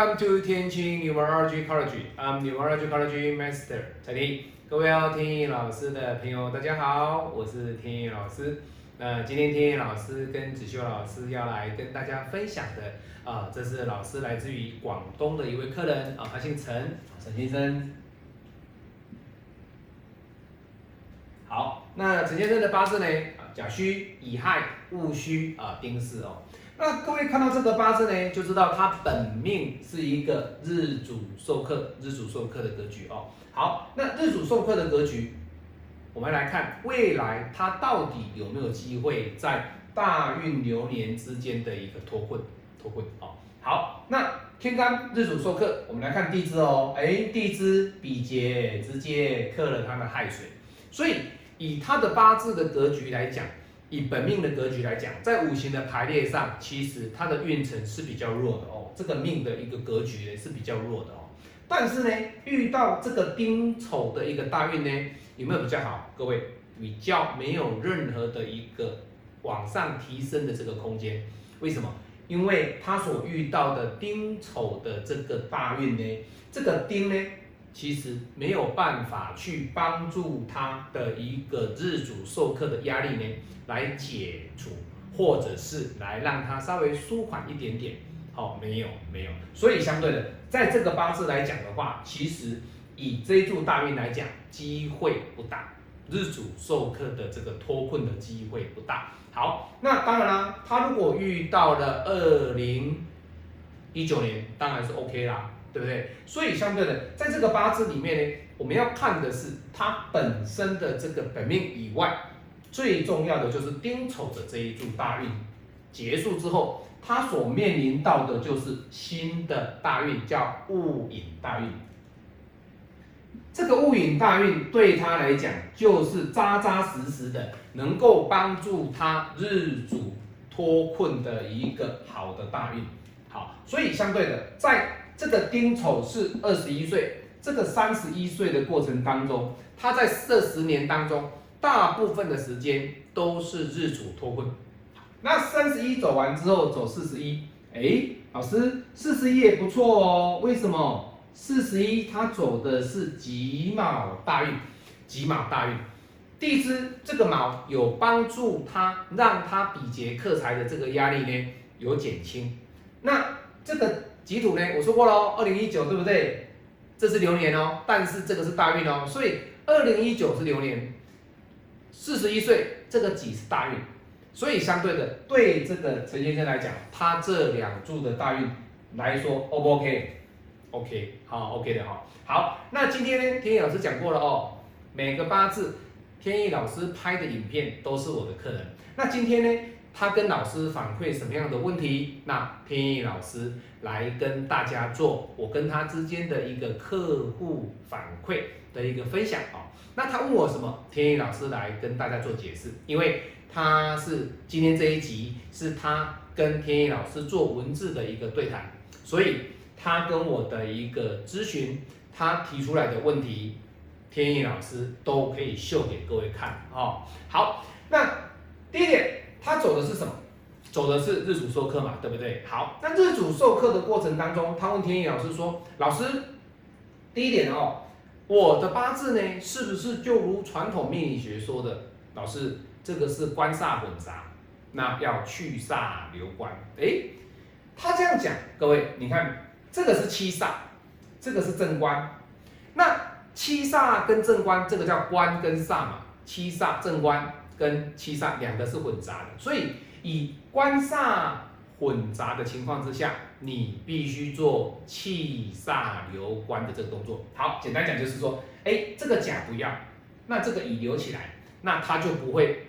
Welcome to 天晴 Numerology College. I'm Numerology College Master 蔡天各位要天意老师的朋友，大家好，我是天意老师。那今天天意老师跟子修老师要来跟大家分享的啊，这是老师来自于广东的一位客人啊，他姓陈，陈先生。好，那陈先生的八字呢？啊，甲戌、乙亥、戊戌啊，丁巳哦。那各位看到这个八字呢，就知道他本命是一个日主受克、日主受克的格局哦。好，那日主受克的格局，我们来看未来他到底有没有机会在大运流年之间的一个脱困、脱困哦。好，那天干日主受克，我们来看地支哦。哎，地支比劫直接克了他的亥水，所以。以他的八字的格局来讲，以本命的格局来讲，在五行的排列上，其实他的运程是比较弱的哦。这个命的一个格局呢是比较弱的哦。但是呢，遇到这个丁丑的一个大运呢，有没有比较好？各位，比较没有任何的一个往上提升的这个空间。为什么？因为他所遇到的丁丑的这个大运呢，这个丁呢。其实没有办法去帮助他的一个日主授课的压力呢，来解除，或者是来让他稍微舒缓一点点。好，没有没有，所以相对的，在这个八字来讲的话，其实以这一柱大运来讲，机会不大，日主授课的这个脱困的机会不大。好，那当然啦，他如果遇到了二零一九年，当然是 OK 啦。对不对？所以相对的，在这个八字里面呢，我们要看的是它本身的这个本命以外，最重要的就是丁丑的这一柱大运结束之后，它所面临到的就是新的大运，叫戊寅大运。这个戊寅大运对他来讲，就是扎扎实实的，能够帮助他日主脱困的一个好的大运。好，所以相对的，在这个丁丑是二十一岁，这个三十一岁的过程当中，他在这十年当中，大部分的时间都是日主脱困。那三十一走完之后，走四十一，哎，老师，四十一也不错哦。为什么？四十一他走的是己卯大运，己卯大运，地支这个卯有帮助他，让他比劫克财的这个压力呢有减轻。那这个。己土呢？我说过喽，二零一九对不对？这是流年哦，但是这个是大运哦，所以二零一九是流年，四十一岁这个己是大运，所以相对的对这个陈先生来讲，他这两柱的大运来说，O 不 OK？OK，好，OK 的哈。好，那今天呢，天意老师讲过了哦，每个八字天意老师拍的影片都是我的客人。那今天呢？他跟老师反馈什么样的问题？那天意老师来跟大家做我跟他之间的一个客户反馈的一个分享啊。那他问我什么？天意老师来跟大家做解释，因为他是今天这一集是他跟天意老师做文字的一个对谈，所以他跟我的一个咨询，他提出来的问题，天意老师都可以秀给各位看啊。好，那第一点。他走的是什么？走的是日主授课嘛，对不对？好，那日主授课的过程当中，他问天意老师说：“老师，第一点哦，我的八字呢，是不是就如传统命理学说的，老师这个是官煞混杂，那要去煞留官？哎，他这样讲，各位你看，这个是七煞，这个是正官，那七煞跟正官，这个叫官跟煞嘛，七煞正官。”跟七煞两个是混杂的，所以以官煞混杂的情况之下，你必须做气煞流官的这个动作。好，简单讲就是说，哎，这个甲不要，那这个乙留起来，那它就不会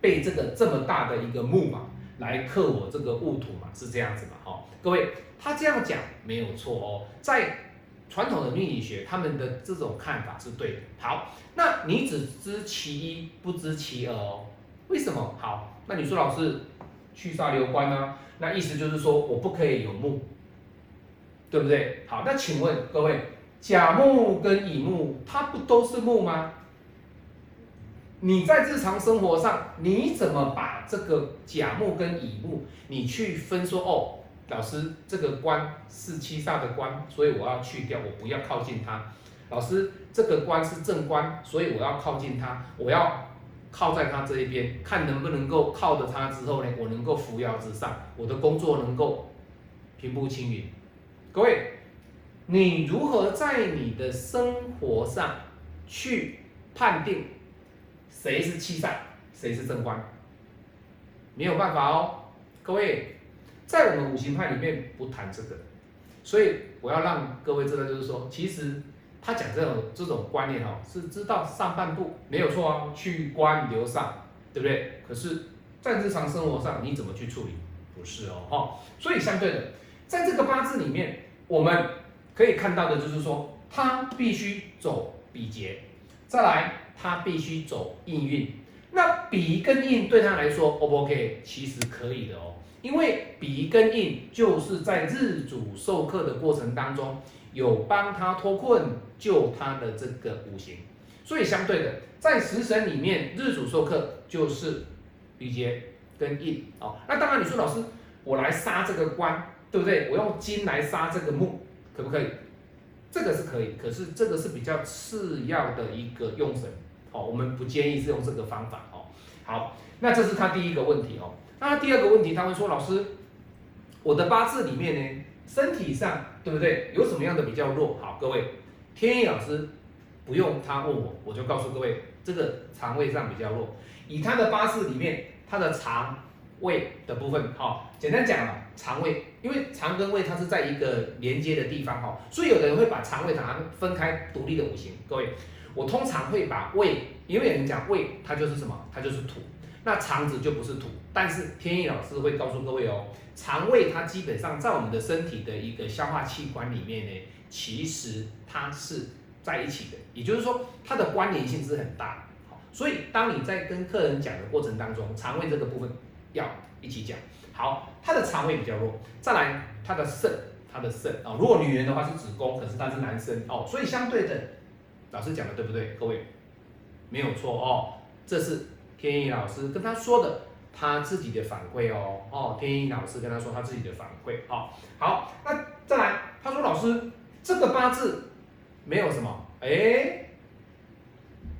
被这个这么大的一个木嘛来克我这个戊土嘛，是这样子嘛？好，各位，他这样讲没有错哦，在。传统的命理学，他们的这种看法是对的。好，那你只知其一，不知其二哦。为什么？好，那你说老师去杀流官呢？那意思就是说我不可以有木，对不对？好，那请问各位，甲木跟乙木，它不都是木吗？你在日常生活上，你怎么把这个甲木跟乙木，你去分说哦？老师这个官是七煞的官，所以我要去掉，我不要靠近它。老师这个官是正官，所以我要靠近它，我要靠在它这一边，看能不能够靠着它之后呢，我能够扶摇直上，我的工作能够平步青云。各位，你如何在你的生活上去判定谁是七煞，谁是正官？没有办法哦，各位，在我们五行派里面不谈这个，所以我要让各位知道，就是说，其实他讲这种这种观念哈，是知道上半部没有错啊，去官留上，对不对？可是，在日常生活上你怎么去处理？不是哦，哈，所以相对的，在这个八字里面，我们可以看到的就是说，他必须走比劫，再来他必须走应运。那比跟印对他来说，O 不 OK？其实可以的哦，因为比跟印就是在日主授课的过程当中，有帮他脱困救他的这个五行，所以相对的，在食神里面，日主授课就是比劫跟印哦。那当然你说老师，我来杀这个官，对不对？我用金来杀这个木，可不可以？这个是可以，可是这个是比较次要的一个用神。哦，我们不建议是用这个方法哦。好，那这是他第一个问题哦。那第二个问题，他会说：“老师，我的八字里面呢，身体上对不对？有什么样的比较弱？”好，各位，天意老师不用他问我，我就告诉各位，这个肠胃上比较弱。以他的八字里面，他的肠胃的部分，好，简单讲了，肠胃，因为肠跟胃它是在一个连接的地方哈，所以有的人会把肠胃它分开独立的五行，各位。我通常会把胃，因为有人讲胃，它就是什么？它就是土。那肠子就不是土。但是天意老师会告诉各位哦，肠胃它基本上在我们的身体的一个消化器官里面呢，其实它是在一起的。也就是说，它的关联性是很大。好，所以当你在跟客人讲的过程当中，肠胃这个部分要一起讲。好，他的肠胃比较弱。再来，他的肾，他的肾啊，如果女人的话是子宫，可是他是男生哦，所以相对的。老师讲的对不对？各位没有错哦，这是天意老师跟他说的，他自己的反馈哦哦，天意老师跟他说他自己的反馈哦。好，那再来，他说老师这个八字没有什么，哎，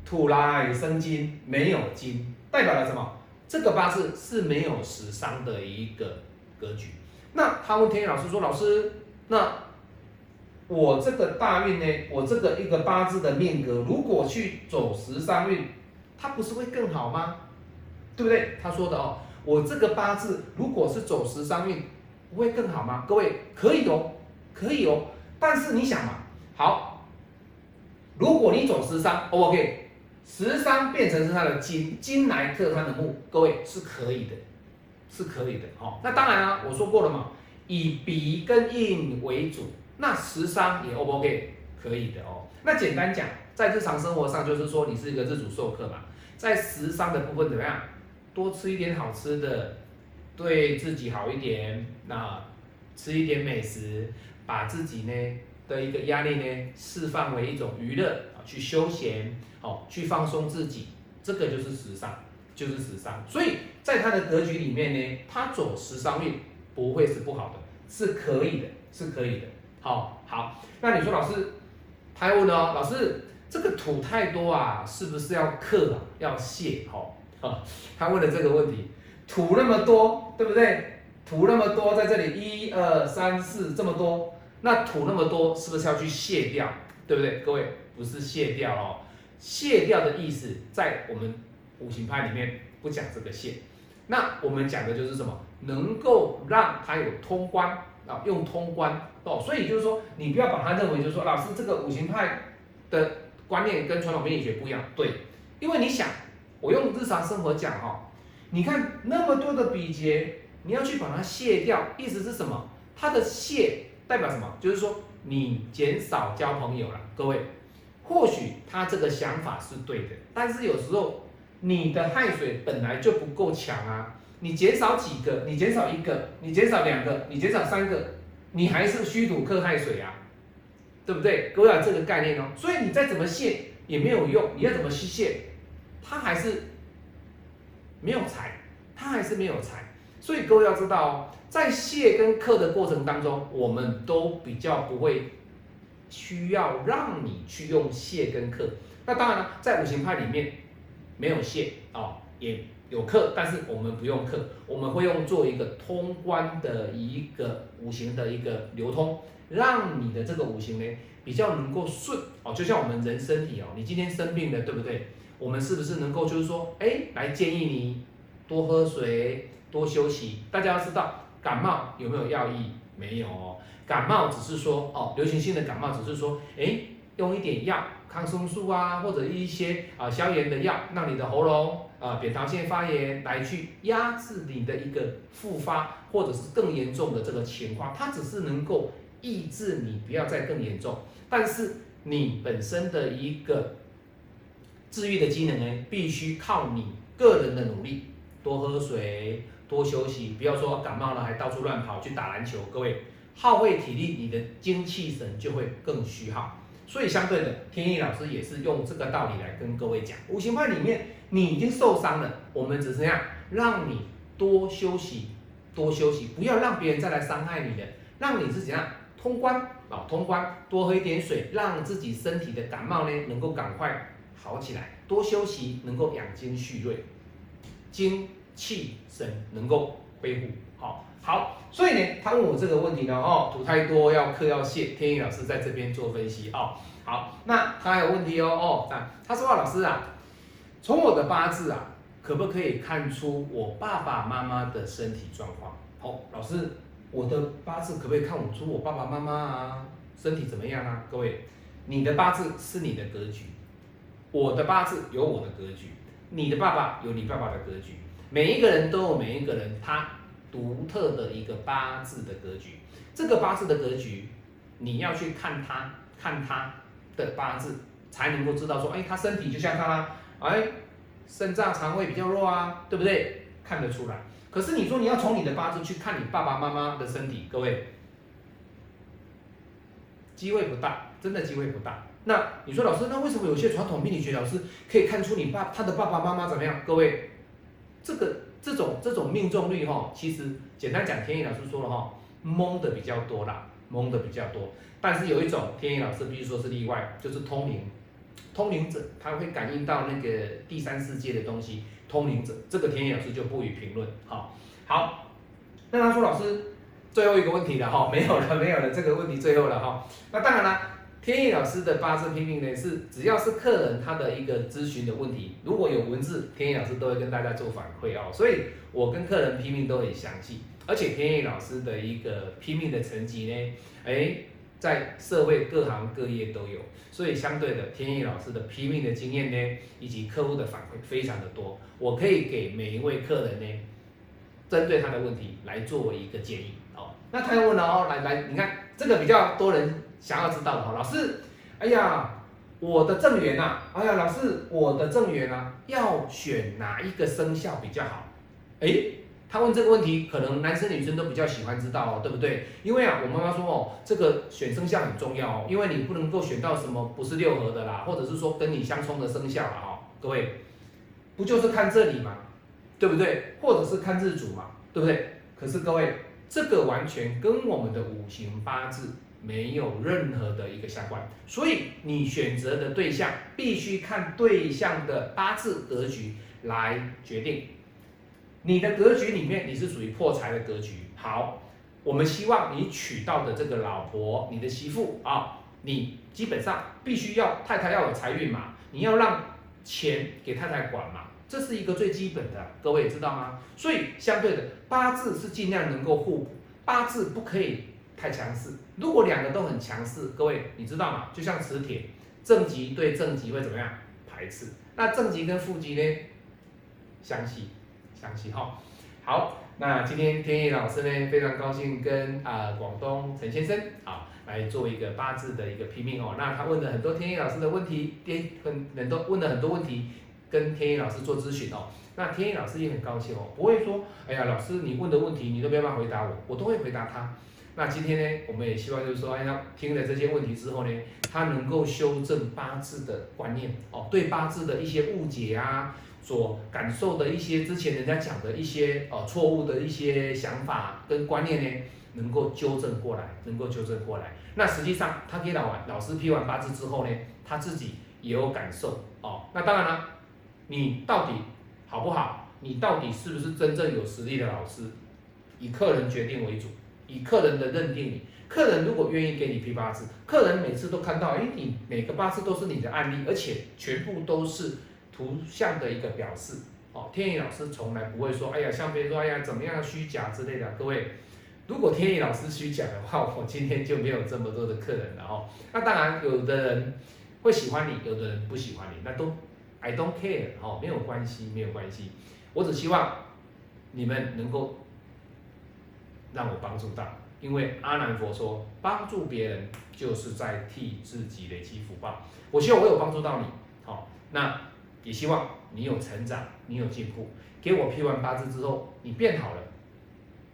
土来生金，没有金，代表了什么？这个八字是没有食伤的一个格局。那他问天意老师说，老师那？我这个大运呢，我这个一个八字的命格，如果去走十三运，它不是会更好吗？对不对？他说的哦，我这个八字如果是走十三运，不会更好吗？各位可以哦，可以哦。但是你想嘛，好，如果你走十三，OK，十三变成是他的金，金来克他的木，各位是可以的，是可以的。哦。那当然啊，我说过了嘛，以比跟印为主。那食伤也 O 不 OK？可以的哦。那简单讲，在日常生活上，就是说你是一个日主授课嘛，在食伤的部分怎么样？多吃一点好吃的，对自己好一点。那吃一点美食，把自己呢的一个压力呢释放为一种娱乐啊，去休闲，哦，去放松自己，这个就是食伤，就是食伤。所以在他的格局里面呢，他走食伤运不会是不好的，是可以的，是可以的。好好，那你说老师，他问哦，老师这个土太多啊，是不是要克啊？要泄？好，啊，他问了这个问题，土那么多，对不对？土那么多在这里，一二三四这么多，那土那么多，是不是要去卸掉？对不对？各位，不是卸掉哦，卸掉的意思在我们五行派里面不讲这个卸，那我们讲的就是什么？能够让它有通关。啊，用通关哦，所以就是说，你不要把它认为就是说，老师这个五行派的观念跟传统命理学不一样，对，因为你想，我用日常生活讲哈，你看那么多的比劫，你要去把它卸掉，意思是什么？它的卸代表什么？就是说你减少交朋友了，各位，或许他这个想法是对的，但是有时候你的汗水本来就不够强啊。你减少几个，你减少一个，你减少两个，你减少三个，你还是虚土克亥水啊，对不对？各位有这个概念哦。所以你再怎么泄也没有用，你要怎么去泄，它还是没有财，它还是没有财。所以各位要知道哦，在谢跟克的过程当中，我们都比较不会需要让你去用谢跟克。那当然了，在五行派里面没有谢哦，也有克，但是我们不用克，我们会用做一个通关的一个五行的一个流通，让你的这个五行呢比较能够顺哦。就像我们人身体哦，你今天生病了，对不对？我们是不是能够就是说，哎，来建议你多喝水，多休息？大家要知道，感冒有没有药医？没有哦，感冒只是说哦，流行性的感冒只是说，哎，用一点药。抗生素啊，或者一些啊消炎的药，让你的喉咙啊扁桃腺发炎来去压制你的一个复发，或者是更严重的这个情况，它只是能够抑制你不要再更严重，但是你本身的一个治愈的机能呢，必须靠你个人的努力，多喝水，多休息，不要说感冒了还到处乱跑去打篮球，各位耗费体力，你的精气神就会更虚耗。所以相对的，天意老师也是用这个道理来跟各位讲，五行派里面你已经受伤了，我们只是样让你多休息，多休息，不要让别人再来伤害你了，让你是怎样通关啊，通关，多喝一点水，让自己身体的感冒呢能够赶快好起来，多休息能够养精蓄锐，精气神能够恢复。好。好，所以呢，他问我这个问题呢，哦，土太多要克要泄，天意老师在这边做分析哦。好，那他还有问题哦，哦，那他说啊老师啊，从我的八字啊，可不可以看出我爸爸妈妈的身体状况？好，老师，我的八字可不可以看我出我爸爸妈妈啊身体怎么样啊？各位，你的八字是你的格局，我的八字有我的格局，你的爸爸有你爸爸的格局，每一个人都有每一个人他。独特的一个八字的格局，这个八字的格局，你要去看他，看他的八字，才能够知道说，哎，他身体就像他啦，哎，肾脏肠胃比较弱啊，对不对？看得出来。可是你说你要从你的八字去看你爸爸妈妈的身体，各位，机会不大，真的机会不大。那你说老师，那为什么有些传统命理学老师可以看出你爸他的爸爸妈妈怎么样？各位，这个。这种这种命中率哈，其实简单讲，天意老师说了哈，蒙的比较多啦，蒙的比较多。但是有一种天意老师必须说是例外，就是通灵，通灵者他会感应到那个第三世界的东西，通灵者这个天意老师就不予评论。好，好，那他说老师最后一个问题了哈，没有了没有了，这个问题最后了哈。那当然了。天意老师的八字拼命呢，是只要是客人他的一个咨询的问题，如果有文字，天意老师都会跟大家做反馈哦。所以我跟客人拼命都很详细，而且天意老师的一个拼命的成绩呢，哎，在社会各行各业都有，所以相对的，天意老师的拼命的经验呢，以及客户的反馈非常的多，我可以给每一位客人呢，针对他的问题来作为一个建议哦。那他又问了哦，来来，你看这个比较多人。想要知道的哈，老师，哎呀，我的正缘呐，哎呀，老师，我的正缘啊，要选哪一个生肖比较好？哎，他问这个问题，可能男生女生都比较喜欢知道哦，对不对？因为啊，我妈妈说哦，这个选生肖很重要哦，因为你不能够选到什么不是六合的啦，或者是说跟你相冲的生肖啦哦，各位，不就是看这里嘛，对不对？或者是看日主嘛，对不对？可是各位，这个完全跟我们的五行八字。没有任何的一个相关，所以你选择的对象必须看对象的八字格局来决定。你的格局里面你是属于破财的格局，好，我们希望你娶到的这个老婆，你的媳妇啊，你基本上必须要太太要有财运嘛，你要让钱给太太管嘛，这是一个最基本的，各位知道吗？所以相对的八字是尽量能够互补，八字不可以。太强势，如果两个都很强势，各位你知道吗？就像磁铁，正极对正极会怎么样排斥？那正极跟负极呢？相吸，相吸哈。好，那今天天意老师呢非常高兴跟啊广东陈先生啊来做一个八字的一个批命哦。那他问了很多天意老师的问题，天很很多问了很多问题，跟天意老师做咨询哦。那天意老师也很高兴哦，不会说哎呀老师你问的问题你都没办法回答我，我都会回答他。那今天呢，我们也希望就是说，哎呀，听了这些问题之后呢，他能够修正八字的观念哦，对八字的一些误解啊，所感受的一些之前人家讲的一些呃错误的一些想法跟观念呢，能够纠正过来，能够纠正过来。那实际上他给老老师批完八字之后呢，他自己也有感受哦。那当然了，你到底好不好？你到底是不是真正有实力的老师？以客人决定为主。以客人的认定你，客人如果愿意给你批八字，客人每次都看到，哎，你每个八字都是你的案例，而且全部都是图像的一个表示。哦，天意老师从来不会说，哎呀，像别人说，哎呀，怎么样虚假之类的。各位，如果天意老师虚假的话，我今天就没有这么多的客人了哦。那当然，有的人会喜欢你，有的人不喜欢你，那都 I don't care 哦，没有关系，没有关系。我只希望你们能够。让我帮助到，因为阿南佛说，帮助别人就是在替自己累积福报。我希望我有帮助到你，好，那也希望你有成长，你有进步。给我批完八字之后，你变好了，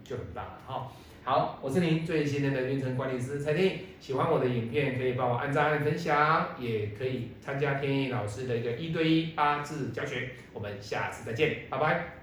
就很棒了。好，好，我是您最信任的运程管理师蔡天喜欢我的影片，可以帮我按赞、分享，也可以参加天意老师的一个一对一八字教学。我们下次再见，拜拜。